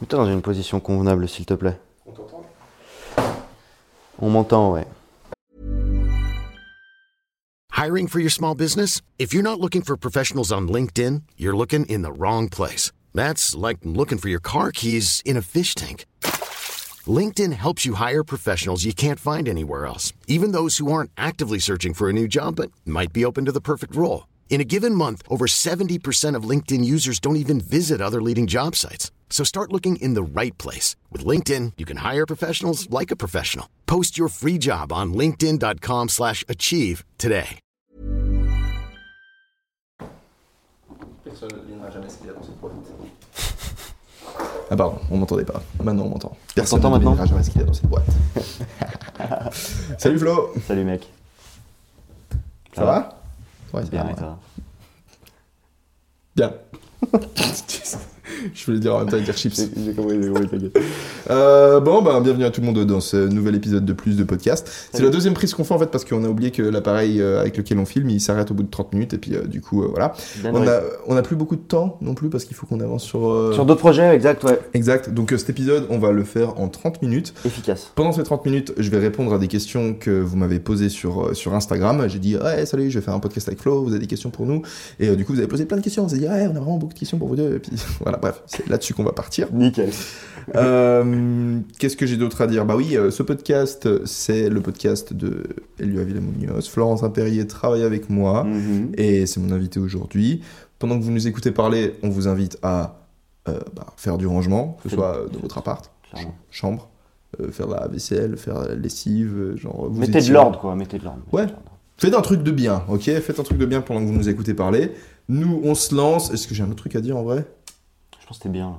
Mets-toi dans une position convenable, s'il te plaît. On t'entend? On m'entend, ouais. Hiring for your small business? If you're not looking for professionals on LinkedIn, you're looking in the wrong place. That's like looking for your car keys in a fish tank. LinkedIn helps you hire professionals you can't find anywhere else, even those who aren't actively searching for a new job but might be open to the perfect role. In a given month, over 70% of LinkedIn users don't even visit other leading job sites. So start looking in the right place. With LinkedIn, you can hire professionals like a professional. Post your free job on linkedin.com slash achieve today. Personne ne jamais ce qu'il y a dans cette boîte. Ah pardon, on m'entendait pas. Maintenant on m'entend. Personne t'entend ne maintenant devinera jamais ce qu'il y a dans cette boîte. Salut Flo Salut, mec. Ça, va Ouais, c'est Bien, bien. et toi Bien. Je voulais dire en même temps dire chips. J'ai compris, j'ai compris, t'inquiète. Euh, bon, bah, bienvenue à tout le monde dans ce nouvel épisode de plus de podcast. C'est la deuxième prise qu'on fait en fait parce qu'on a oublié que l'appareil euh, avec lequel on filme il s'arrête au bout de 30 minutes et puis euh, du coup euh, voilà. Bien On a, on a plus beaucoup de temps non plus parce qu'il faut qu'on avance sur. Sur d'autres projets, exact, ouais. Exact. Donc cet épisode on va le faire en 30 minutes. Efficace. Pendant ces 30 minutes, je vais répondre à des questions que vous m'avez posées sur, sur Instagram. J'ai dit, ouais, salut, je vais faire un podcast avec Flo, vous avez des questions pour nous. Et du coup, vous avez posé plein de questions. Vous avez dit, ouais, on a vraiment beaucoup de questions pour vous deux. Et puis voilà, bref, c'est là-dessus qu'on va partir. Nickel. Euh, Qu'est-ce que j'ai d'autre à dire? Bah oui, euh, ce podcast, c'est le podcast de Elio Avila Munoz. Florence Impérier travaille avec moi Mhm. et c'est mon invité aujourd'hui. Pendant que vous nous écoutez parler, on vous invite à euh, bah, faire du rangement, que ce soit dans votre appart, Clairement. chambre, faire la vaisselle, faire la lessive, genre. vous Mettez de l'ordre, quoi. Mettez de l'ordre. Ouais. Faites un truc de bien, ok? Faites un truc de bien pendant que vous nous écoutez parler. Nous, on se lance. Est-ce que j'ai un autre truc à dire en vrai? Pense que t'es bien.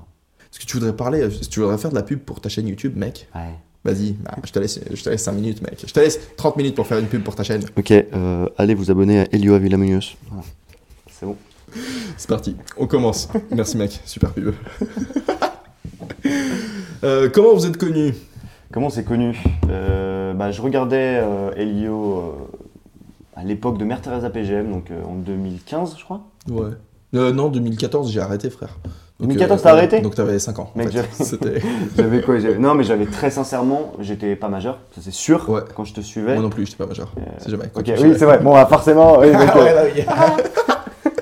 Est-ce que tu voudrais parler tu voudrais faire de la pub pour ta chaîne YouTube, mec Ouais. Vas-y, bah, je, te laisse, je te laisse 5 minutes, mec. Je te laisse 30 minutes pour faire une pub pour ta chaîne. Ok, euh, allez vous abonner à Elio Avila Munoz. Voilà. C'est bon. C'est parti, on commence. Merci, mec. Super pub. Euh, comment vous êtes connu? Comment c'est connu? Euh, bah, Je regardais euh, Elio euh, à l'époque de Mère Teresa PGM, donc euh, en 2015, je crois. Ouais. Euh, non, 2014, j'ai arrêté, frère. Donc, 2014, euh, t'as arrêté Donc t'avais 5 ans. Mec. J'avais quoi Non, mais j'avais très sincèrement, j'étais pas majeur, ça c'est sûr, Ouais. quand je te suivais. Moi non plus, j'étais pas majeur. C'est jamais. Ok, oui, c'est vrai. Bon, bah, forcément. oui, Ah euh, ouais, oui.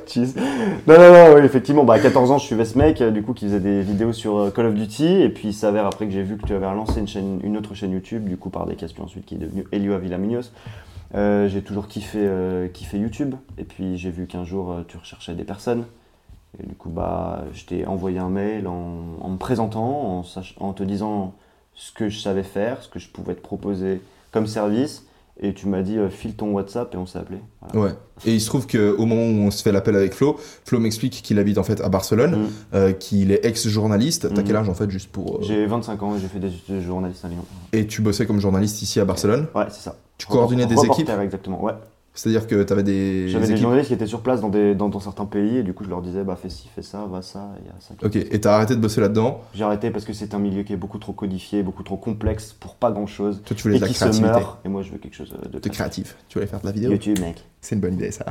Cheese. Non, non, non, oui, effectivement, bah, à 14 ans, je suivais ce mec, euh, du coup, qui faisait des vidéos sur euh, Call of Duty, et puis il s'avère après que j'ai vu que tu avais lancé une, chaîne, une autre chaîne YouTube, du coup, par des questions ensuite, qui est devenue Elio Avila Munoz. Euh, j'ai toujours kiffé, euh, kiffé YouTube, et puis j'ai vu qu'un jour, euh, tu recherchais des personnes, et du coup, bah, je t'ai envoyé un mail en, en me présentant, en, te disant ce que je savais faire, ce que je pouvais te proposer comme service, et tu m'as dit, euh, file ton WhatsApp, et on s'est appelé. Voilà. Ouais. Et il se trouve qu'au moment où on se fait l'appel avec Flo, Flo m'explique qu'il habite en fait à Barcelone, Mm. euh, qu'il est ex-journaliste. T'as Mm. quel âge en fait, juste pour. euh, J'ai 25 ans et j'ai fait des études de journaliste à Lyon. Et tu bossais comme journaliste ici à Barcelone. Ouais, c'est ça. Tu coordonnais des équipes exactement, ouais. C'est-à-dire que t'avais des. J'avais des équipes. journalistes qui étaient sur place dans, des, dans, dans certains pays et du coup je leur disais bah fais ci, fais ça, va ça, y a ça. Ok, et t'as arrêté de bosser là-dedans. J'ai arrêté parce que c'est un milieu qui est beaucoup trop codifié, beaucoup trop complexe pour pas grand chose Toi, tu voulais et de la qui se créativité. meurt. Et moi je veux quelque chose de T'es créatif. Tu voulais faire de la vidéo. YouTube mec. C'est une bonne idée, ça.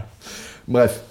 Bref.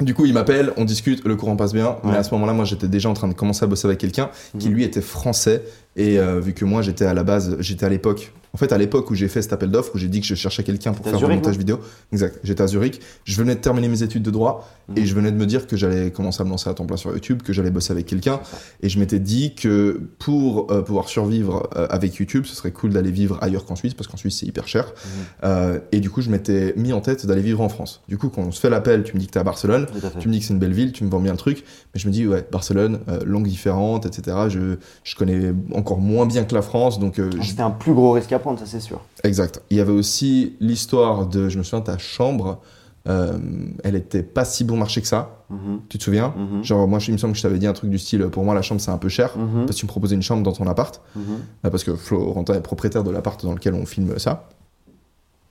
Du coup, il m'appelle, on discute, le courant passe bien. Mais à ce moment-là, moi, j'étais déjà en train de commencer à bosser avec quelqu'un qui, Mhm. lui, était français. Et euh, vu que moi, j'étais à la base, j'étais à l'époque. En fait, à l'époque où j'ai fait cet appel d'offres, où j'ai dit que je cherchais quelqu'un pour faire du montage vidéo. Exact. J'étais à Zurich. Je venais de terminer mes études de droit et Mhm. je venais de me dire que j'allais commencer à me lancer à temps plein sur YouTube, que j'allais bosser avec quelqu'un. Et je m'étais dit que pour euh, pouvoir survivre euh, avec YouTube, ce serait cool d'aller vivre ailleurs qu'en Suisse, parce qu'en Suisse, c'est hyper cher. Mhm. Euh, et du coup, je m'étais mis en tête d'aller vivre en France. Du coup, quand on se fait l'appel, tu me dis que t'es à Barcelone, à tu me dis que c'est une belle ville, tu me vends bien le truc, mais je me dis, ouais, Barcelone, langue différente, etc. Je, je connais encore moins bien que la France, donc Ah, C'était un plus gros risque à prendre, ça c'est sûr. exact. Il y avait aussi l'histoire de, je me souviens, ta chambre, euh, elle était pas si bon marché que ça. Mhm. Tu te souviens Mhm. Genre, moi, il me semble que je t'avais dit un truc du style, pour moi, la chambre, c'est un peu cher. Mhm. Parce que tu me proposais une chambre dans ton appart. Euh, Parce que Florentin est propriétaire de l'appart dans lequel on filme ça.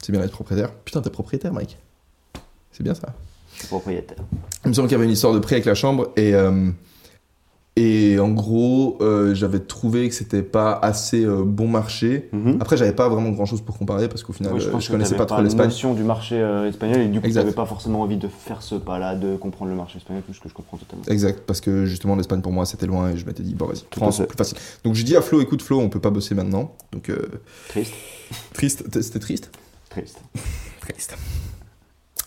C'est bien d'être propriétaire. Putain, t'es propriétaire, Mike. C'est bien ça. Propriétaire. Il me semble qu'il y avait une histoire de prix avec la chambre et, euh, Et en gros, euh, j'avais trouvé que c'était pas assez euh, bon marché. Mhm. Après, j'avais pas vraiment grand chose pour comparer parce qu'au final, Oui, je euh, pense je que connaissais pas trop l'Espagne. notion du marché euh, espagnol et du coup, n'avais pas forcément envie de faire ce pas-là, de comprendre le marché espagnol, tout ce que je comprends totalement. Exact, parce que justement l'Espagne pour moi c'était loin et je m'étais dit bon vas-y, France plus facile. Donc j'ai dit à Flo, écoute Flo, on peut pas bosser maintenant. Donc Triste. triste, c'était triste? Triste. Triste.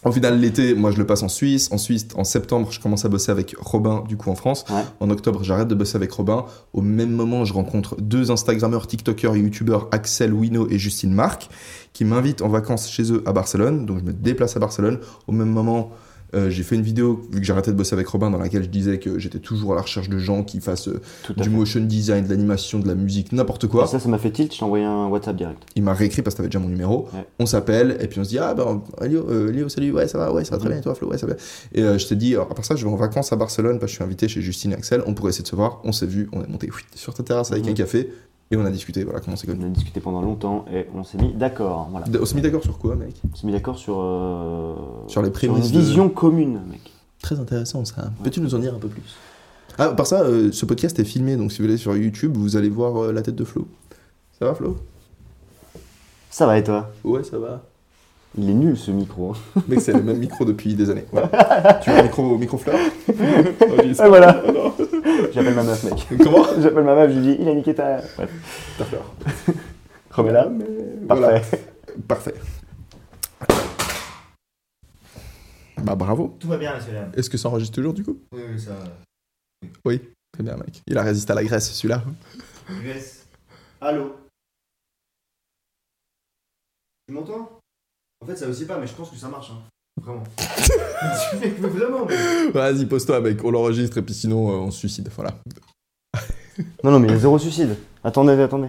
Au final l'été, moi je le passe en Suisse. En Suisse, en septembre, je commence à bosser avec Robin du coup en France. Ouais. En octobre, j'arrête de bosser avec Robin. Au même moment, je rencontre deux Instagrammeurs, TikTokers et YouTubeurs, Axel Wino et Justine Marc, qui m'invitent en vacances chez eux à Barcelone. Donc je me déplace à Barcelone. Au même moment, euh, j'ai fait une vidéo, vu que j'arrêtais de bosser avec Robin, dans laquelle je disais que j'étais toujours à la recherche de gens qui fassent euh, du fait. motion design, de l'animation, de la musique, n'importe Et quoi. ça, ça m'a fait tilt, je t'ai envoyé un WhatsApp direct. Il m'a réécrit parce que t'avais déjà mon numéro. Ouais. On s'appelle et puis on se dit Ah ben Léo, euh, Léo, salut, ouais, ça va, ouais, ça va très Mhm. bien, et toi, Flo, ouais, ça va. Et euh, je t'ai dit, alors, à part ça, je vais en vacances à Barcelone parce que je suis invité chez Justine et Axel. On pourrait essayer de se voir. On s'est vu, on est monté oui, sur ta terrasse avec Mhm. un café et on a discuté. Voilà comment c'est On a discuté pendant longtemps et on s'est mis d'accord. Voilà. On s'est mis d'accord sur quoi, mec? On s'est mis d'accord sur, euh, Sur les une prémices de- vision commune, mec. Très intéressant ça. Peux-tu nous en dire un peu plus? Ah, par ça, euh, ce podcast est filmé, donc si vous allez sur YouTube, vous allez voir euh, la tête de Flo. Ça va, Flo? Ça va et toi? Ouais, ça va. Il est nul ce micro. hein. Mec, c'est le même micro depuis des années. Voilà. tu veux un micro, micro fleur? Ah, voilà. J'appelle ma meuf, mec. Comment? J'appelle ma meuf, je lui dis, il a niqué ta. Bref. Ta fleur. Remets-la. mais Parfait. voilà. Parfait. Bah bravo. Tout va bien, monsieur Lam. Est-ce que ça enregistre toujours du coup? Oui, oui, ça. Oui. Très bien, mec. Il a résisté à la graisse, celui-là. US. Allô? Tu m'entends? En fait, ça aussi pas, mais je pense que ça marche. Hein. Vraiment. mais vraiment, mais. Vas-y, pose-toi, mec. On l'enregistre et puis sinon, euh, on se suicide. Voilà. Non, non, mais il y a zéro suicide. Attendez, attendez.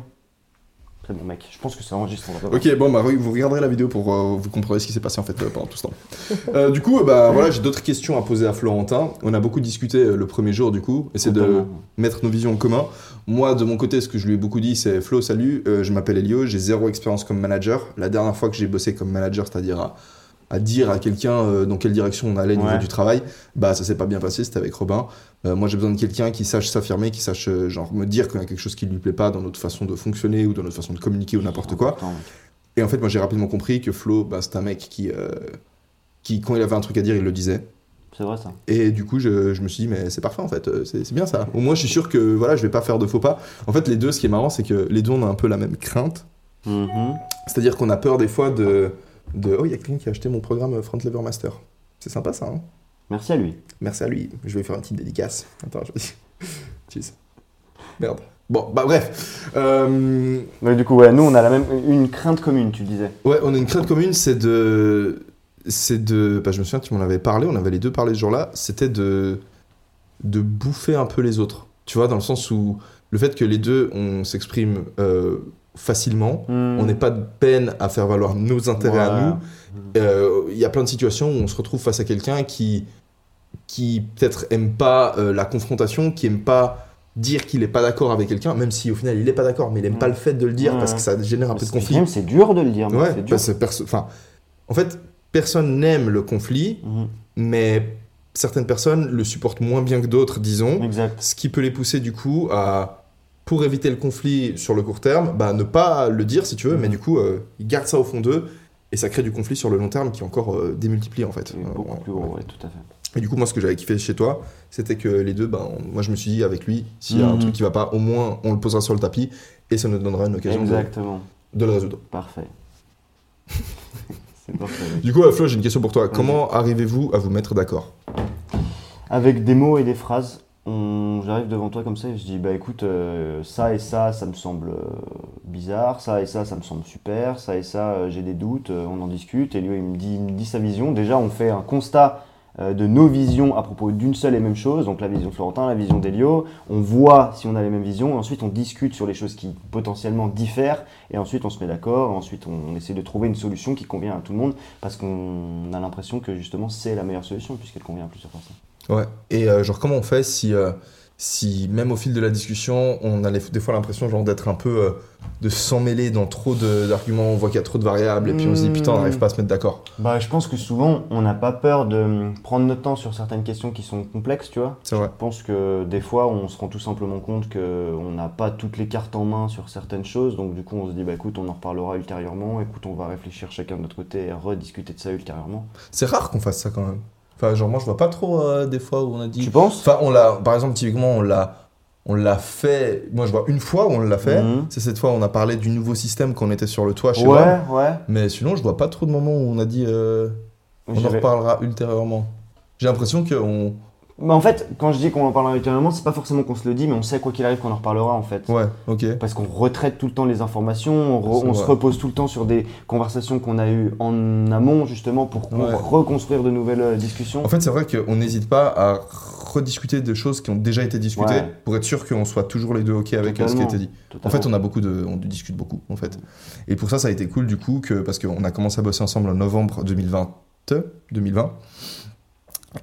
Très bon, mec. Je pense que ça enregistre. on va voir. Ok, bon, bah, vous regarderez la vidéo pour euh, vous comprendrez ce qui s'est passé en fait euh, pendant tout ce temps. Euh, du coup, bah voilà, j'ai d'autres questions à poser à Florentin. On a beaucoup discuté le premier jour, du coup, c'est de mettre nos visions en commun. Moi, de mon côté, ce que je lui ai beaucoup dit, c'est Flo, salut, je m'appelle Elio, j'ai zéro expérience comme manager. La dernière fois que j'ai bossé comme manager, c'est-à-dire à, à dire à quelqu'un euh, dans quelle direction on allait au niveau du travail, bah ça s'est pas bien passé, c'était avec Robin. Euh, moi, j'ai besoin de quelqu'un qui sache s'affirmer, qui sache euh, genre me dire qu'il y a quelque chose qui lui plaît pas dans notre façon de fonctionner ou dans notre façon de communiquer ou n'importe quoi. Important. Et en fait, moi, j'ai rapidement compris que Flo, bah, c'est un mec qui, euh, qui, quand il avait un truc à dire, il le disait. C'est vrai ça. Et du coup, je, je me suis dit, mais c'est parfait en fait, c'est bien ça. Au moins, je suis sûr que voilà, je vais pas faire de faux pas. En fait, les deux, ce qui est marrant, c'est que les deux, on a un peu la même crainte. Mhm. C'est-à-dire qu'on a peur des fois de. De oh, il y a quelqu'un qui a acheté mon programme Front Lever Master. C'est sympa ça, hein Merci à lui. Merci à lui. Je vais faire une petite dédicace. Attends, je vais. Cheers. Merde. Bon, bah bref. Euh, Mais du coup, ouais, nous, on a la même, une crainte commune, tu disais. Ouais, on a une crainte commune, c'est de. C'est de. Bah, je me souviens, tu m'en avais parlé, on avait les deux parlé ce jour-là. C'était de. de bouffer un peu les autres. Tu vois, dans le sens où le fait que les deux, on s'exprime euh, facilement, on n'est pas de peine à faire valoir nos intérêts à nous. Euh, Il y a plein de situations où on se retrouve face à quelqu'un qui. qui peut-être aime pas euh, la confrontation, qui aime pas dire qu'il est pas d'accord avec quelqu'un, même si au final il est pas d'accord, mais il aime Mm. pas le fait de le dire parce que ça génère un peu de conflit. c'est dur de le dire. Ouais, dur. parce en fait, personne n'aime le conflit, mais certaines personnes le supportent moins bien que d'autres, disons, Exact. ce qui peut les pousser du coup à, pour éviter le conflit sur le court terme, bah, ne pas le dire si tu veux, Mhm. mais du coup, euh, ils gardent ça au fond d'eux, et ça crée du conflit sur le long terme qui est encore euh, démultiplié en fait. C'est beaucoup Euh, plus gros, ouais, tout à fait. Et du coup, moi, ce que j'avais kiffé chez toi, c'était que les deux, bah, on- moi, je me suis dit, avec lui, s'il y a un Mhm. truc qui va pas, au moins, on le posera sur le tapis, et ça nous donnera une occasion de, Exactement. de le résoudre. Parfait. Du coup, euh, Flo, j'ai une question pour toi. Comment arrivez-vous à vous mettre d'accord? Avec des mots et des phrases. J'arrive devant toi comme ça et je dis bah écoute, euh, ça et ça, ça me semble euh, bizarre, ça et ça, ça me semble super, ça et ça, euh, j'ai des doutes, on en discute. Et lui, il me dit, sa vision. Déjà, on fait un constat de nos visions à propos d'une seule et même chose, donc la vision Florentin, la vision d'Elio. On voit si on a les mêmes visions, ensuite on discute sur les choses qui potentiellement diffèrent, et ensuite on se met d'accord, ensuite on, on essaie de trouver une solution qui convient à tout le monde, parce qu'on a l'impression que justement c'est la meilleure solution, puisqu'elle convient à plusieurs personnes. Ouais. Et euh, genre, comment on fait si, euh, si même au fil de la discussion, on a les- des fois l'impression genre d'être un peu euh, de s'emmêler dans trop d'arguments, on voit qu'il y a trop de variables et puis on se dit Hmm. putain on n'arrive pas à se mettre d'accord. Bah, je pense que souvent, on n'a pas peur de hum, prendre notre temps sur certaines questions qui sont complexes, tu vois. C'est vrai. Je pense que des fois, on se rend tout simplement compte qu'on n'a pas toutes les cartes en main sur certaines choses. Donc, du coup, on se dit, bah écoute, on en reparlera ultérieurement. Écoute, on va réfléchir chacun de notre côté et rediscuter de ça ultérieurement. C'est rare qu'on fasse ça quand même. Enfin genre moi je vois pas trop euh, des fois où on a dit. Tu penses? Enfin on l'a, par exemple typiquement on l'a, on l'a fait. Moi je vois une fois où on l'a fait. Mhm. C'est cette fois où on a parlé du nouveau système qu'on était sur le toit chez moi. Ouais, ouais. Mais sinon je vois pas trop de moments où on a dit euh, on en reparlera ultérieurement. J'ai l'impression que on. Mais en fait, quand je dis qu'on en parlera ultérieurement, c'est pas forcément qu'on se le dit, mais on sait quoi qu'il arrive qu'on en reparlera en fait. Ouais ok. Parce qu'on retraite tout le temps les informations, on, re- C'est on se repose tout le temps sur des conversations qu'on a eues en amont justement pour Ouais. reconstruire de nouvelles euh, discussions. En fait c'est vrai qu'on n'hésite pas à rediscuter de choses qui ont déjà été discutées Ouais. pour être sûr qu'on soit toujours les deux ok avec euh, ce qui a été dit. En fait, on a beaucoup de, on discute beaucoup, en fait. Et pour ça, ça a été cool du coup que parce qu'on a commencé à bosser ensemble en novembre 2020, 2020,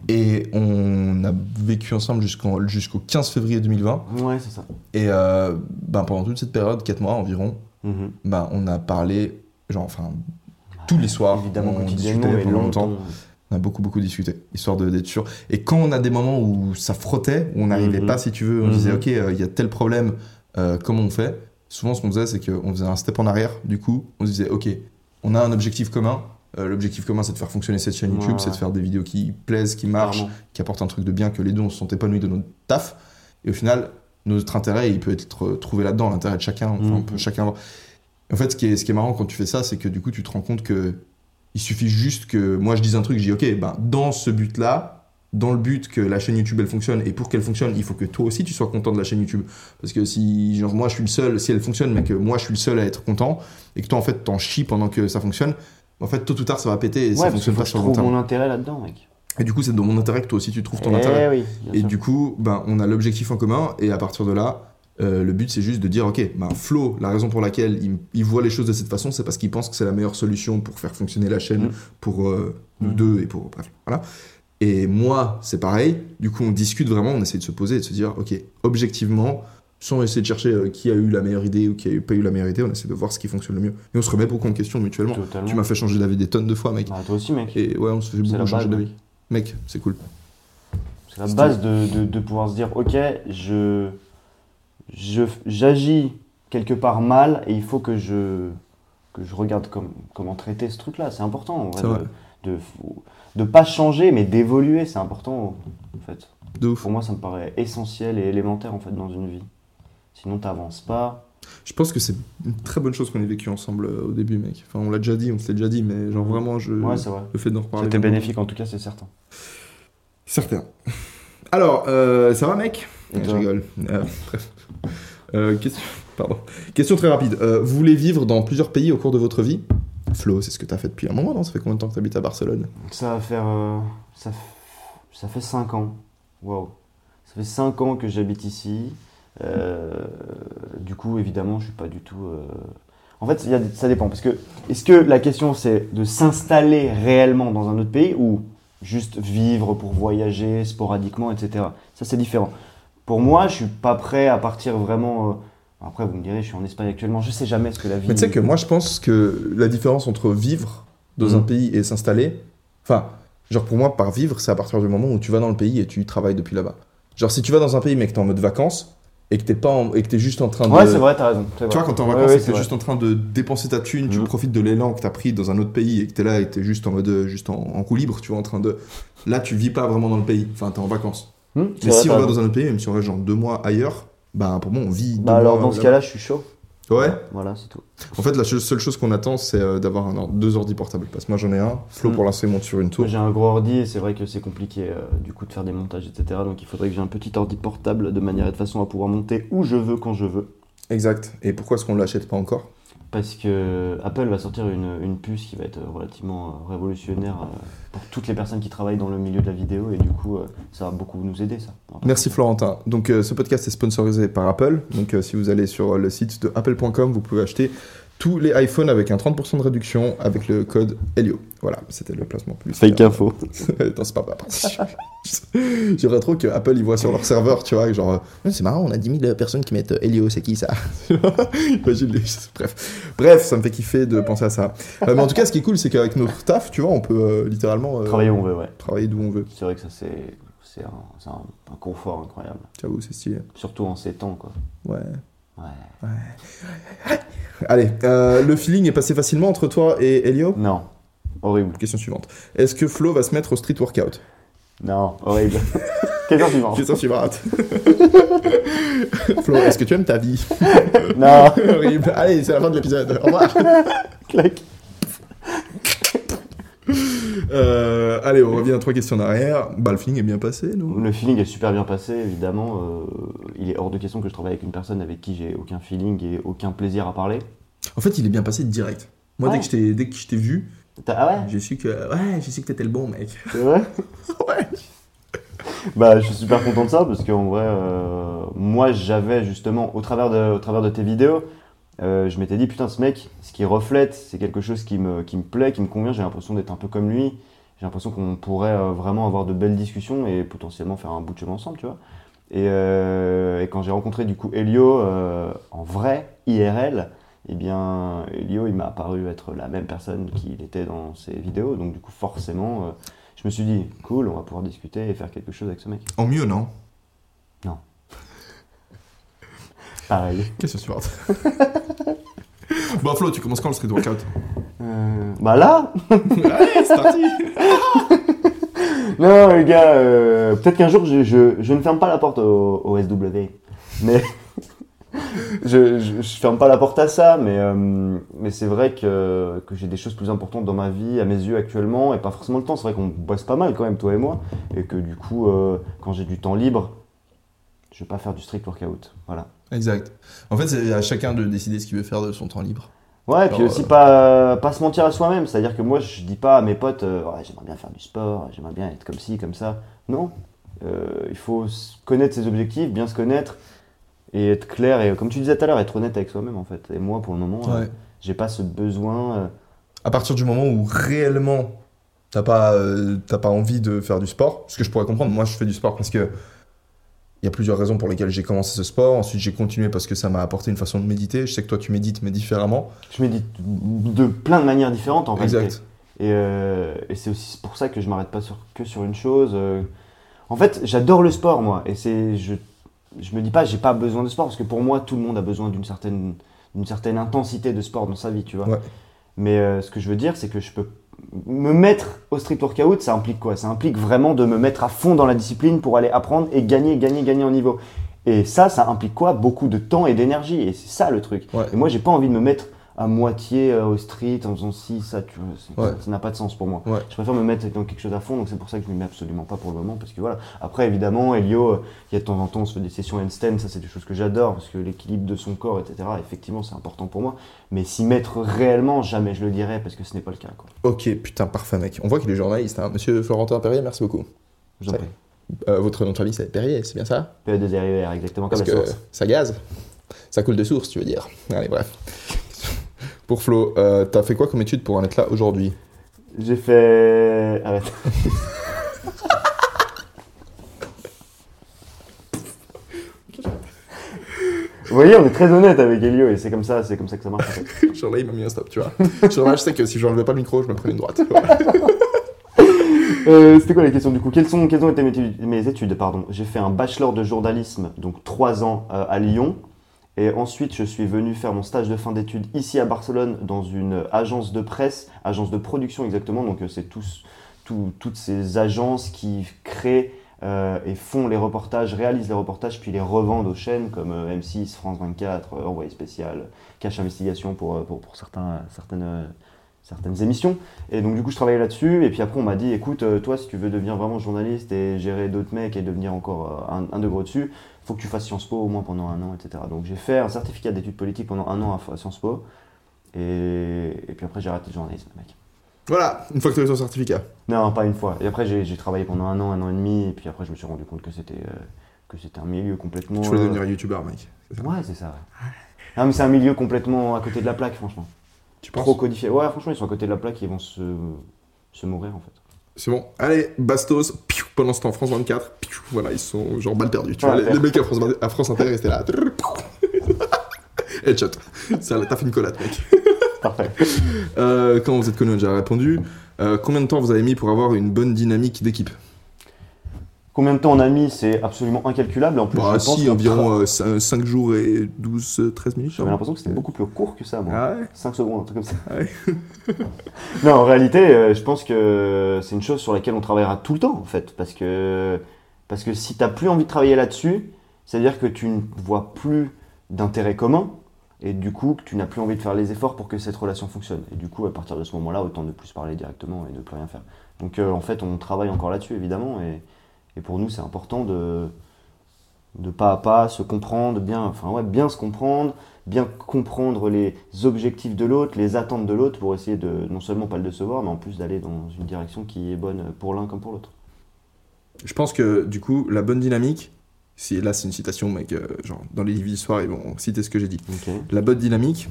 et on a vécu ensemble jusqu'au 15 février 2020. Ouais, c'est ça. Et euh, ben, pendant toute cette période, 4 mois environ, Mhm. ben, on a parlé, genre, enfin, tous les soirs, Évidemment, on discutait pendant longtemps. longtemps. On a beaucoup, beaucoup discuté, histoire d'être sûr. Et quand on a des moments où ça frottait, où on n'arrivait Mhm. pas, si tu veux, on Mhm. disait, OK, euh, il y a tel problème, euh, comment on fait? Souvent, ce qu'on faisait, c'est qu'on faisait un step en arrière, du coup, on se disait, OK, on a un objectif commun. Euh, L'objectif commun, c'est de faire fonctionner cette chaîne YouTube, Ouais, c'est de faire des vidéos qui plaisent, qui marchent, qui apportent un truc de bien, que les deux, on se sent épanouis de notre taf. Et au final, notre intérêt, il peut être euh, trouvé là-dedans, l'intérêt de chacun. Enfin, on peut chacun avoir. En fait, ce qui, est, ce qui est marrant quand tu fais ça, c'est que du coup, tu te rends compte que il suffit juste que moi je dise un truc, je dis ok, ben, dans ce but-là, dans le but que la chaîne YouTube elle fonctionne, et pour qu'elle fonctionne, il faut que toi aussi tu sois content de la chaîne YouTube. Parce que si, genre, moi je suis le seul, si elle fonctionne, mais que moi je suis le seul à être content, et que toi en fait t'en chies pendant que ça fonctionne, en fait tôt ou tard ça va péter et Ouais, ça fonctionne pas sur le long terme. mon intérêt là-dedans, mec. Et du coup, c'est dans mon intérêt que toi aussi tu trouves ton Eh intérêt. oui, Et sûr. du coup, ben, on a l'objectif en commun, et à partir de là, euh, le but c'est juste de dire ok, ben, Flo, la raison pour laquelle il, il voit les choses de cette façon, c'est parce qu'il pense que c'est la meilleure solution pour faire fonctionner la chaîne, Mm. pour euh, nous Mm. deux et pour. Bref, voilà. Et moi, c'est pareil. Du coup, on discute vraiment, on essaie de se poser et de se dire ok, objectivement, sans essayer de chercher euh, qui a eu la meilleure idée ou qui a eu- pas eu la meilleure idée, on essaie de voir ce qui fonctionne le mieux. Et on se remet beaucoup en question mutuellement. Totalement. Tu m'as fait changer d'avis des tonnes de fois, mec. Bah, toi aussi, mec. Et ouais, on se fait beaucoup changer d'avis. Mec, c'est cool. C'est la base de, de, de pouvoir se dire, ok, je, je, j'agis quelque part mal et il faut que je, que je regarde comme, comment traiter ce truc-là. C'est important, en vrai, C'est vrai. de, de, de pas changer, mais d'évoluer, c'est important, en fait. De ouf. Pour moi, ça me paraît essentiel et élémentaire, en fait, dans une vie. Sinon, t'avances pas. Je pense que c'est une très bonne chose qu'on ait vécu ensemble euh, au début, mec. Enfin, on l'a déjà dit, on se l'est déjà dit, mais genre vraiment, je... Ouais, vrai. le fait d'en reparler. C'était bénéfique, en tout cas, c'est certain. Certain. Alors, euh, ça va, mec? Et Je rigole. Euh. Euh, question... Pardon. Question très rapide. Vous voulez vivre dans plusieurs pays au cours de votre vie? Flo, c'est ce que t'as fait depuis un moment, non? Ça fait combien de temps que t'habites à Barcelone? Ça va faire. ça, f- ça fait 5 ans. Waouh. Ça fait 5 ans que j'habite ici. Euh, du coup, évidemment, je suis pas du tout. euh, En fait, y a ça dépend. Parce que, est-ce que la question c'est de s'installer réellement dans un autre pays ou juste vivre pour voyager sporadiquement, etc. Ça, c'est différent. Pour moi, je suis pas prêt à partir vraiment. euh, Après, vous me direz, je suis en Espagne actuellement. Je sais jamais ce que la vie. Mais tu sais que moi, je pense que la différence entre vivre dans un Mhm. pays et s'installer, enfin, genre pour moi, par vivre, c'est à partir du moment où tu vas dans le pays et tu travailles depuis là-bas. Genre, si tu vas dans un pays mais que t'es en mode vacances et que t'es pas en- et que t'es juste en train de. Ouais, c'est vrai, t'as raison. Tu vois, quand t'es en Ouais, vacances ouais, et que c'est t'es juste en train de dépenser ta thune, tu Mhm. profites de l'élan que t'as pris dans un autre pays et que t'es là et t'es juste en mode, euh, juste en, en coup libre, tu vois, en train de. Là, tu vis pas vraiment dans le pays. Enfin, t'es en vacances. C'est Mais vrai, si on va raison. dans un autre pays, même si on reste genre deux mois ailleurs, bah pour moi, on vit. Bah deux alors mois dans ce là-bas. cas-là, je suis chaud. Ouais. Voilà, c'est tout. En fait, la seule chose qu'on attend, c'est euh, d'avoir un or- deux ordi portables. Parce que moi, j'en ai un. Flo, Mm. pour l'instant, il monte sur une tour. J'ai un gros ordi et c'est vrai que c'est compliqué euh, du coup de faire des montages, etc. Donc il faudrait que j'ai un petit ordi portable de manière et de façon à pouvoir monter où je veux quand je veux. Exact. Et pourquoi est-ce qu'on ne l'achète pas encore? Parce que Apple va sortir une, une puce qui va être relativement euh, révolutionnaire euh, pour toutes les personnes qui travaillent dans le milieu de la vidéo et du coup euh, ça va beaucoup nous aider ça. Merci Florentin. Donc euh, ce podcast est sponsorisé par Apple. Donc euh, si vous allez sur le site de apple.com, vous pouvez acheter tous les iPhones avec un 30% de réduction avec le code Helio. Voilà, c'était le placement plus. Fake info. Attends, c'est pas pas. J'aimerais trop que Apple y voit sur leur serveur, tu vois, genre, euh, c'est marrant, on a 10 000 personnes qui mettent euh, Helio, c'est qui ça? Imagine les... Bref. Bref, ça me fait kiffer de penser à ça. Euh, mais en tout cas, ce qui est cool, c'est qu'avec notre taf, tu vois, on peut euh, littéralement euh, Travailler où on veut, ouais. travailler d'où on veut. C'est vrai que ça, c'est c'est un, c'est un- un confort incroyable. J'avoue, c'est stylé. Surtout en ces temps, quoi. Ouais. Ouais. Allez, euh, le feeling est passé facilement entre toi et Helio Non. Horrible. Question suivante. Est-ce que Flo va se mettre au street workout? Non, horrible. Question suivante. Question suivante. Flo, est-ce que tu aimes ta vie? Non. Horrible. Allez, c'est la fin de l'épisode. Au revoir. Clac. Euh, allez, on revient à trois questions en arrière. Bah, le feeling est bien passé, nous. Le feeling est super bien passé, évidemment. euh, il est hors de question que je travaille avec une personne avec qui j'ai aucun feeling et aucun plaisir à parler. En fait, il est bien passé direct. Moi, dès Ouais. que je t'ai- dès que je t'ai vu, Ah ouais? J'ai su que ouais, j'ai su que t'étais le bon mec. C'est vrai? Ouais. Bah, je suis super content de ça parce qu'en vrai, euh, moi j'avais justement, au travers de, au travers de tes vidéos, euh, je m'étais dit, putain, ce mec, ce qu'il reflète, c'est quelque chose qui me, qui me plaît, qui me convient. J'ai l'impression d'être un peu comme lui. J'ai l'impression qu'on pourrait euh, vraiment avoir de belles discussions et potentiellement faire un bout de chemin ensemble, tu vois. Et, et quand j'ai rencontré du coup Elio en vrai, IRL, eh bien, Elio, il m'a apparu être la même personne qu'il était dans ses vidéos. Donc, du coup, forcément, euh, je me suis dit, cool, on va pouvoir discuter et faire quelque chose avec ce mec. En mieux, non? Pareil. Question suivante. bon, Flo, tu commences quand le street workout? Euh, bah là Allez, c'est parti Non, les gars, euh, peut-être qu'un jour, je, je, je ne ferme pas la porte au, au SW. Mais. je, je, je ferme pas la porte à ça, mais, euh, mais c'est vrai que, que j'ai des choses plus importantes dans ma vie, à mes yeux actuellement, et pas forcément le temps. C'est vrai qu'on bosse pas mal quand même, toi et moi, et que du coup, euh, quand j'ai du temps libre, je vais pas faire du strict workout. Voilà. Exact. En fait, c'est à chacun de décider ce qu'il veut faire de son temps libre. Ouais, et puis aussi euh, pas, pas se mentir à soi-même. C'est-à-dire que moi, je dis pas à mes potes, j'aimerais bien faire du sport, j'aimerais bien être comme ci, comme ça. Non. Il faut connaître ses objectifs, bien se connaître et être clair. Et comme tu disais tout à l'heure, être honnête avec soi-même en fait. Et moi, pour le moment, euh, Ouais. j'ai pas ce besoin. euh, À partir du moment où réellement t'as pas, euh, t'as pas envie de faire du sport, ce que je pourrais comprendre, moi je fais du sport parce que il y a plusieurs raisons pour lesquelles j'ai commencé ce sport. Ensuite, j'ai continué parce que ça m'a apporté une façon de méditer. Je sais que toi, tu médites, mais différemment. je médite de plein de manières différentes en réalité. exact. Et, euh, et c'est aussi pour ça que je m'arrête pas sur, que sur une chose. euh. En fait, j'adore le sport, moi. Et c'est, je, je me dis pas, j'ai pas besoin de sport, parce que pour moi, tout le monde a besoin d'une certaine, d'une certaine intensité de sport dans sa vie, tu vois. Ouais. Mais euh, ce que je veux dire, c'est que je peux me mettre au street workout, ça implique quoi? Ça implique vraiment de me mettre à fond dans la discipline pour aller apprendre et gagner, gagner, gagner en niveau. Et ça, ça implique quoi? Beaucoup de temps et d'énergie. Et c'est ça le truc. Ouais. Et moi, j'ai pas envie de me mettre à moitié euh, au street en faisant ci, ça, tu vois. c'est- Ouais. ça- n'a pas de sens pour moi. Ouais. Je préfère me mettre dans quelque chose à fond, donc c'est pour ça que je ne m'y mets absolument pas pour le moment. Parce que voilà. Après, évidemment, Elio, euh, il y a de temps en temps, on se fait des sessions handstand, ça c'est des choses que j'adore, parce que l'équilibre de son corps, etc., effectivement, c'est important pour moi. Mais s'y mettre réellement, jamais je le dirais, parce que ce n'est pas le cas. Quoi. Ok, putain, parfait, mec. On voit qu'il est journaliste. Hein. Monsieur Florentin Perrier, merci beaucoup. Je vous en Ouais. prie. Euh, votre nom de famille, c'est Perrier, c'est bien ça PE2RIR, exactement comme Parce la que source. ça gaze. Ça coule de source, tu veux dire. Allez, bref. Pour Flo, euh, t'as fait quoi comme étude pour en être là aujourd'hui? J'ai fait. Arrête. Vous voyez, on est très honnête avec Elio et c'est comme ça, c'est comme ça que ça marche en fait. Genre là, il m'a mis un stop, tu vois. Genre là, je sais que si j'enlevais pas le micro, je me prenais une droite. Euh, C'était quoi les questions du coup? Quelles, sont, quelles ont été mes études, mes études pardon? J'ai fait un bachelor de journalisme, donc trois ans euh, à Lyon. Et ensuite, je suis venu faire mon stage de fin d'études ici à Barcelone dans une agence de presse, agence de production exactement. Donc, euh, c'est toutes ces agences qui créent euh, et font les reportages, réalisent les reportages, puis les revendent aux chaînes comme euh, M6, France 24, euh, Envoyé spécial, Cache Investigation pour, pour, certains, certaines, certaines émissions. Et donc, du coup, je travaillais là-dessus. Et puis après, on m'a dit écoute, toi, si tu veux devenir vraiment journaliste et gérer d'autres mecs et devenir encore un, un degré au-dessus, faut que tu fasses Sciences Po au moins pendant un an, etc. Donc, j'ai fait un certificat d'études politiques pendant un an à, Sciences Po. Et, et puis après, j'ai arrêté le journalisme, mec. voilà, une fois que tu as eu ton certificat. Non, pas une fois. Et après, j'ai travaillé pendant un an, un an et demi. Et puis après, je me suis rendu compte que c'était euh, que c'était un milieu complètement. Tu voulais euh, devenir youtubeur, mec. Ouais, c'est ça. ouais. Non, mais c'est un milieu complètement à côté de la plaque, franchement. Tu penses Trop codifié. Ouais, franchement, ils sont à côté de la plaque, ils vont se. se mourir en fait. C'est bon. Allez, Bastos, pendant ce temps, France 24, piou, voilà, ils sont genre balle perdue. Tu vois, les, mecs à France, à France Inter, ils étaient là. Headshot. T'as fait une collate, mec. Parfait. Euh, comment vous êtes connu, on a déjà répondu. Euh, combien de temps vous avez mis pour avoir une bonne dynamique d'équipe? Combien de temps on a mis C'est absolument incalculable. En plus, Bah, je pense si, environ tra- 5 jours et 12, 13 minutes. J'avais l'impression que c'était beaucoup plus court que ça, moi. Ah ouais 5 secondes, un truc comme ça. Ah ouais. non, en réalité, euh, je pense que c'est une chose sur laquelle on travaillera tout le temps, en fait. Parce que, parce que si tu n'as plus envie de travailler là-dessus, c'est-à-dire que tu ne vois plus d'intérêt commun. Et du coup, que tu n'as plus envie de faire les efforts pour que cette relation fonctionne. Et du coup, à partir de ce moment-là, autant ne plus parler directement et ne plus rien faire. Donc, euh, en fait, on travaille encore là-dessus, évidemment. Et, et pour nous, c'est important de, de pas à pas se comprendre, bien, enfin, ouais, bien se comprendre, bien comprendre les objectifs de l'autre, les attentes de l'autre pour essayer de non seulement pas le décevoir, mais en plus d'aller dans une direction qui est bonne pour l'un comme pour l'autre. Je pense que du coup, la bonne dynamique, là c'est une citation, mec, euh, genre dans les livres d'histoire, ils vont citer ce que j'ai dit. La bonne dynamique,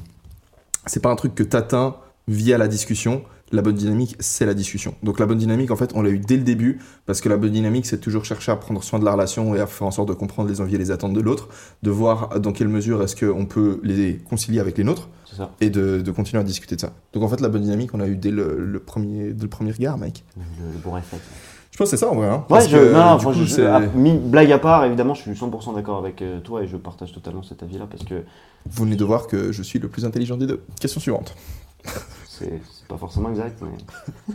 c'est pas un truc que t'atteins via la discussion. La bonne dynamique, c'est la discussion. Donc la bonne dynamique, en fait, on l'a eu dès le début, parce que la bonne dynamique, c'est toujours chercher à prendre soin de la relation et à faire en sorte de comprendre les envies et les attentes de l'autre, de voir dans quelle mesure est-ce qu'on peut les concilier avec les nôtres, ça. et de, de continuer à discuter de ça. Donc en fait, la bonne dynamique, on l'a eu dès le, le premier, dès le premier regard, mec. Le, le bon réflexe. Je pense que c'est ça en vrai. Hein, Ouais, Parce je, que, non, du coup, je- ah, blague à part, évidemment, je suis 100% d'accord avec euh, toi et je partage totalement cet avis-là parce que Vous venez de voir que je suis le plus intelligent des deux. Question suivante. C'est pas forcément exact, mais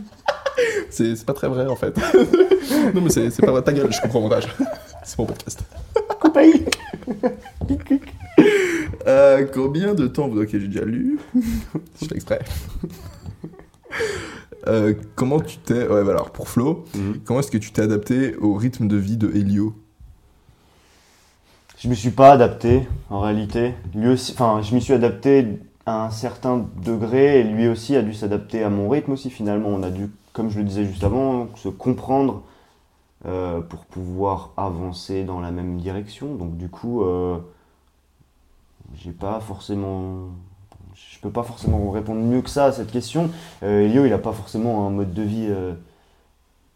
C'est pas très vrai en fait. non mais c'est pas vrai. Ta gueule, je comprends mon montage. C'est mon podcast. Copain Euh, combien de temps vous... Ok, j'ai déjà lu. je fais exprès. Euh, comment tu t'es... Ouais, bah alors pour Flo, Mhm. comment est-ce que tu t'es adapté au rythme de vie de Helio Je me suis pas adapté en réalité. Lui aussi, enfin, je m'y suis adapté à un certain degré lui aussi a dû s'adapter à mon rythme aussi. Finalement, on a dû, comme je le disais juste avant, se comprendre euh, pour pouvoir avancer dans la même direction. Donc du coup, euh, j'ai pas forcément, je peux pas forcément répondre mieux que ça à cette question. Euh, Elio, il a pas forcément un mode de vie.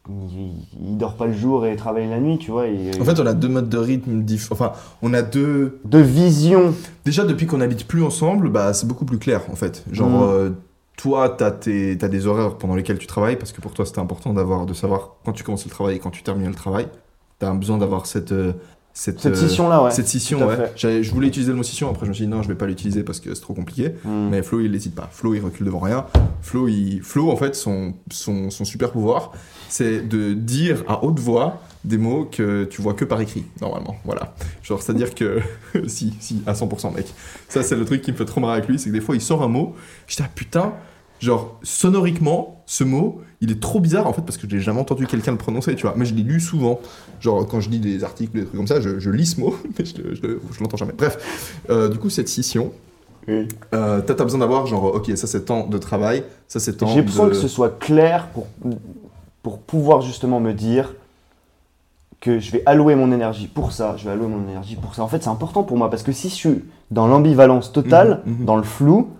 Il, dort pas le jour et travaille la nuit, tu vois. et- En fait, on a deux modes de rythme différents. Enfin, on a deux... de vision. Déjà, depuis qu'on habite plus ensemble, bah, c'est beaucoup plus clair en fait. Genre, Mhm. euh, toi, t'as tes- t'as des horaires pendant lesquels tu travailles parce que pour toi, c'était important d'avoir, de savoir quand tu commences le travail et quand tu termines le travail. T'as besoin d'avoir cette, euh, cette, Cette euh, scission-là, ouais. cette scission, ouais. Je voulais utiliser le mot scission, après je me suis dit non, je vais pas l'utiliser parce que c'est trop compliqué. Hmm. Mais Flo, il n'hésite pas. Flo, il recule devant rien. Flo, il... Flo en fait, son, son, son super pouvoir, c'est de dire à haute voix des mots que tu vois que par écrit, normalement. Voilà. Genre, c'est-à-dire que. si, si, à 100%, mec. Ça, c'est le truc qui me fait trop marrer avec lui, c'est que des fois, il sort un mot. Je dis, ah putain, genre, sonoriquement, ce mot, il est trop bizarre en fait, parce que j'ai jamais entendu quelqu'un le prononcer, tu vois. Mais je l'ai lu souvent. Genre, quand je lis des articles, des trucs comme ça, je, je lis ce mot, mais je, je je l'entends jamais. Bref, Euh, du coup, cette scission. Oui. Euh, t'as t'as besoin d'avoir genre ok ça c'est temps de travail ça c'est temps J'ai besoin de... que ce soit clair pour, pour pouvoir justement me dire que je vais allouer mon énergie pour ça, je vais allouer mon énergie pour ça. En fait, c'est important pour moi parce que si je suis dans l'ambivalence totale, Mhm, mhm. dans le flou,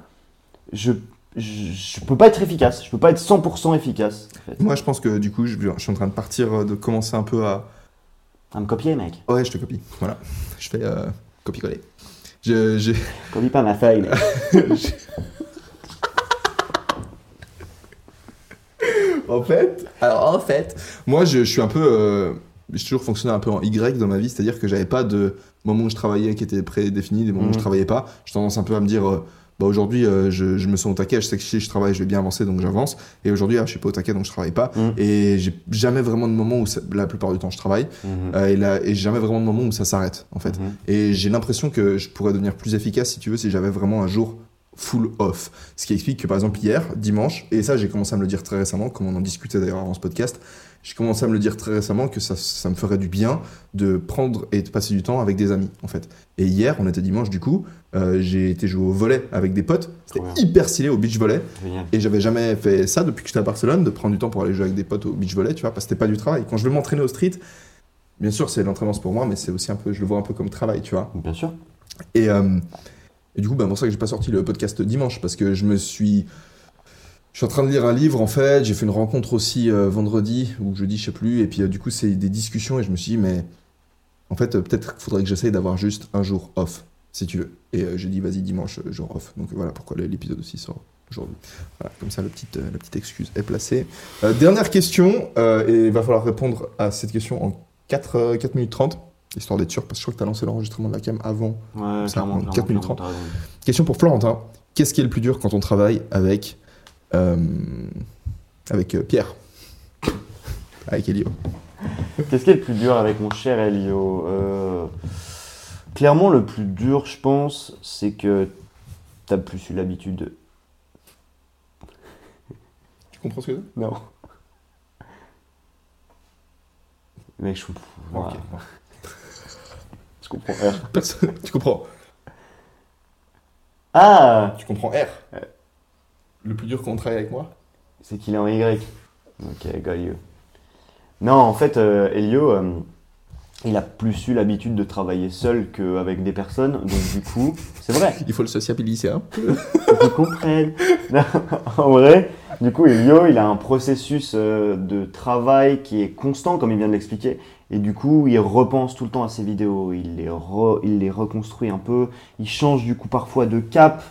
je, je, je peux pas être efficace. Je peux pas être 100% efficace. En fait. moi je pense que du coup je, je suis en train de partir euh, de commencer un peu à À me copier, mec. ouais je te copie voilà je fais euh, copier-coller Je- j'ai Copie pas ma feuille, mec. en fait alors en fait moi je, je suis un peu euh, j'ai toujours fonctionné un peu en Y dans ma vie c'est à dire que j'avais pas de moments où je travaillais qui étaient prédéfinis des moments où je travaillais pas j'ai tendance un peu à me dire euh, bah aujourd'hui euh, je, je me sens au taquet je sais que si je travaille je vais bien avancer donc j'avance et aujourd'hui ah, je suis pas au taquet donc je travaille pas Mhm. et j'ai jamais vraiment de moment où ça- la plupart du temps je travaille Mhm. Euh, et, là, et j'ai jamais vraiment de moment où ça s'arrête, en fait. Mhm. Et j'ai l'impression que je pourrais devenir plus efficace, si tu veux, si j'avais vraiment un jour full off. Ce qui explique que, par exemple, hier, dimanche, et ça, j'ai commencé à me le dire très récemment, comme on en discutait d'ailleurs avant ce podcast, j'ai commencé à me le dire très récemment que ça, ça me ferait du bien de prendre et de passer du temps avec des amis, en fait. Et hier, on était dimanche, du coup, euh, j'ai été jouer au volet avec des potes. C'était hyper stylé au beach volley. Génial. Et j'avais jamais fait ça depuis que j'étais à Barcelone, de prendre du temps pour aller jouer avec des potes au beach volley, tu vois, parce que c'était pas du travail. Quand je vais m'entraîner au street, bien sûr, c'est l'entraînement pour moi, mais c'est aussi un peu, je le vois un peu comme travail, tu vois. Bien sûr. Et, euh, et du coup, bah, pour ça que j'ai pas sorti le podcast dimanche, parce que je me suis. Je suis en train de lire un livre en fait, j'ai fait une rencontre aussi euh, vendredi ou jeudi, je sais plus, et puis euh, du coup c'est des discussions et je me suis dit mais en fait euh, peut-être qu'il faudrait que j'essaye d'avoir juste un jour off si tu veux. Et j'ai dit vas-y dimanche jour off. Donc voilà pourquoi l'épisode aussi sort aujourd'hui. Voilà, comme ça la petite, la petite excuse est placée. Dernière question, et il va falloir répondre à cette question en 4, euh, 4 minutes 30, histoire d'être sûr, parce que je crois que tu as lancé l'enregistrement de la cam avant. Ouais, Ça, clairement, en clairement, 4 minutes clairement, t'as raison. Question pour Florentin. Qu'est-ce qui est le plus dur quand on travaille avec, euh, avec euh, Pierre? Avec Elio. Qu'est-ce qui est le plus dur avec mon cher Elio? Euh, Clairement, le plus dur, je pense, c'est que t'as plus eu l'habitude. Tu comprends ce que c'est Non. Mec, je comprends. Voilà. Ok. Je comprends R. Personne- tu comprends Ah Tu comprends R Le plus dur quand on travaille avec moi C'est qu'il est en Y. Ok, got you. Non, en fait, euh, Elio, euh, il a plus eu l'habitude de travailler seul qu'avec des personnes. Donc, du coup, c'est vrai. Il faut le sociabiliser un peu. qu'ils comprennent. En vrai, du coup, Elio, il a un processus euh, de travail qui est constant, comme il vient de l'expliquer. Et du coup, il repense tout le temps à ses vidéos. Il les, reconstruit un peu. Il change du coup parfois de cap,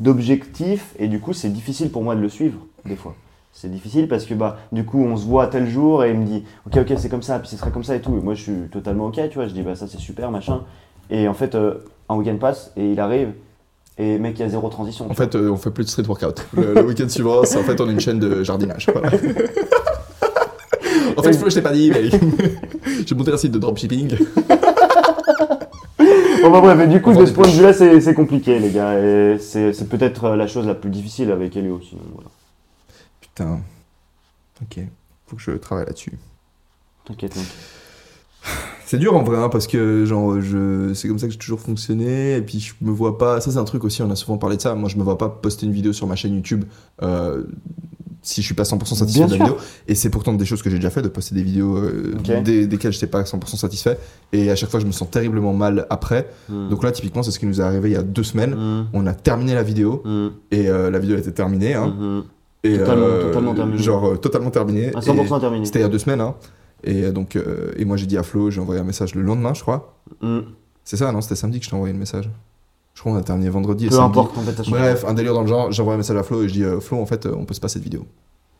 d'objectif. Et du coup, c'est difficile pour moi de le suivre, des fois. C'est difficile parce que bah du coup on se voit tel jour et il me dit ok ok c'est comme ça puis ce serait comme ça et tout et moi je suis totalement ok tu vois je dis bah ça c'est super machin et en fait euh, un week-end passe et il arrive et mec il y a zéro transition En fait, euh, on fait plus de street workout. Le, le week-end suivant, c'est en fait, on a une chaîne de jardinage. Voilà. en fait, je t'ai pas dit, mais j'ai monté un site de dropshipping. Bon bah bref, du coup, de ce point de vue-là, c'est compliqué, les gars. Et c'est peut-être euh, la chose la plus difficile avec Elio, sinon voilà. Putain. Ok. Faut que je travaille là-dessus. T'inquiète, mec. C'est dur en vrai, hein, parce que genre, je... c'est comme ça que j'ai toujours fonctionné, et puis je me vois pas. Ça, c'est un truc aussi, on a souvent parlé de ça. Moi, je me vois pas poster une vidéo sur ma chaîne YouTube euh, si je suis pas 100% satisfait Bien de la sûr. vidéo. Et c'est pourtant des choses que j'ai déjà fait, de poster des vidéos euh, des, desquelles j'étais pas 100% satisfait. Et à chaque fois, je me sens terriblement mal après. Hmm. Donc là, typiquement, c'est ce qui nous est arrivé il y a deux semaines. Hmm. On a terminé la vidéo, Hmm. et euh, la vidéo était terminée. Hein, et, Totalement- euh, totalement terminée. Genre, totalement terminée. À Et 100% terminé. C'était il y a deux semaines. Hein. Et euh, donc, euh, et moi, j'ai dit à Flo, j'ai envoyé un message le lendemain, je crois. Hmm. C'est ça, non C'était samedi que je t'ai envoyé le message. Je crois qu'on a terminé vendredi et Peu samedi. importe, en fait, Bref, un délire dans le genre, j'envoie un message à Flo et je dis euh, Flo, en fait, on peut se passer cette vidéo.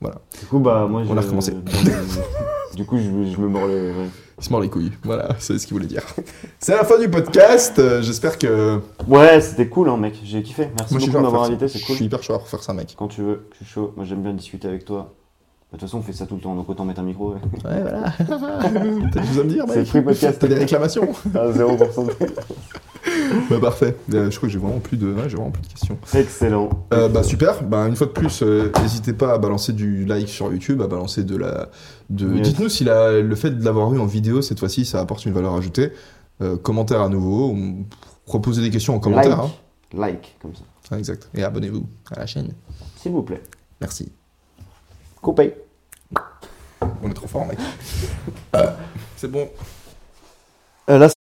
fois. Du coup, bah, moi, On je- a recommencé. du coup, je, je me mords les. ouais. Il se mord les couilles. Voilà, c'est ce qu'il voulait dire. C'est la fin du podcast. euh, J'espère que. Ouais, c'était cool, hein, mec. J'ai kiffé. Merci Moi, je beaucoup de m'avoir invité, c'est Je cool. suis hyper chaud à faire ça, mec. Quand tu veux, je suis chaud. Moi, j'aime bien discuter avec toi. Bah, De toute façon, on fait ça tout le temps, donc autant mettre un micro. ouais. Ouais, voilà. T'as des choses à me dire, C'est free podcast. T'as des réclamations À 0% de... Bah, parfait. Euh, je crois que j'ai vraiment plus de, ouais, j'ai vraiment plus de questions. Excellent. Euh, bah super, bah une fois de plus, euh, n'hésitez pas à balancer du like sur YouTube, à balancer de la... De... Yes. Dites-nous si la- le fait de l'avoir eu en vidéo cette fois-ci, ça apporte une valeur ajoutée. Euh, commentaire à nouveau, ou proposez des questions en commentaire. like. hein. like, comme ça. Ah, exact. Et abonnez-vous à la chaîne. S'il vous plaît. Merci. Coupé. On est trop fort, mec. Euh, C'est bon. Euh, là,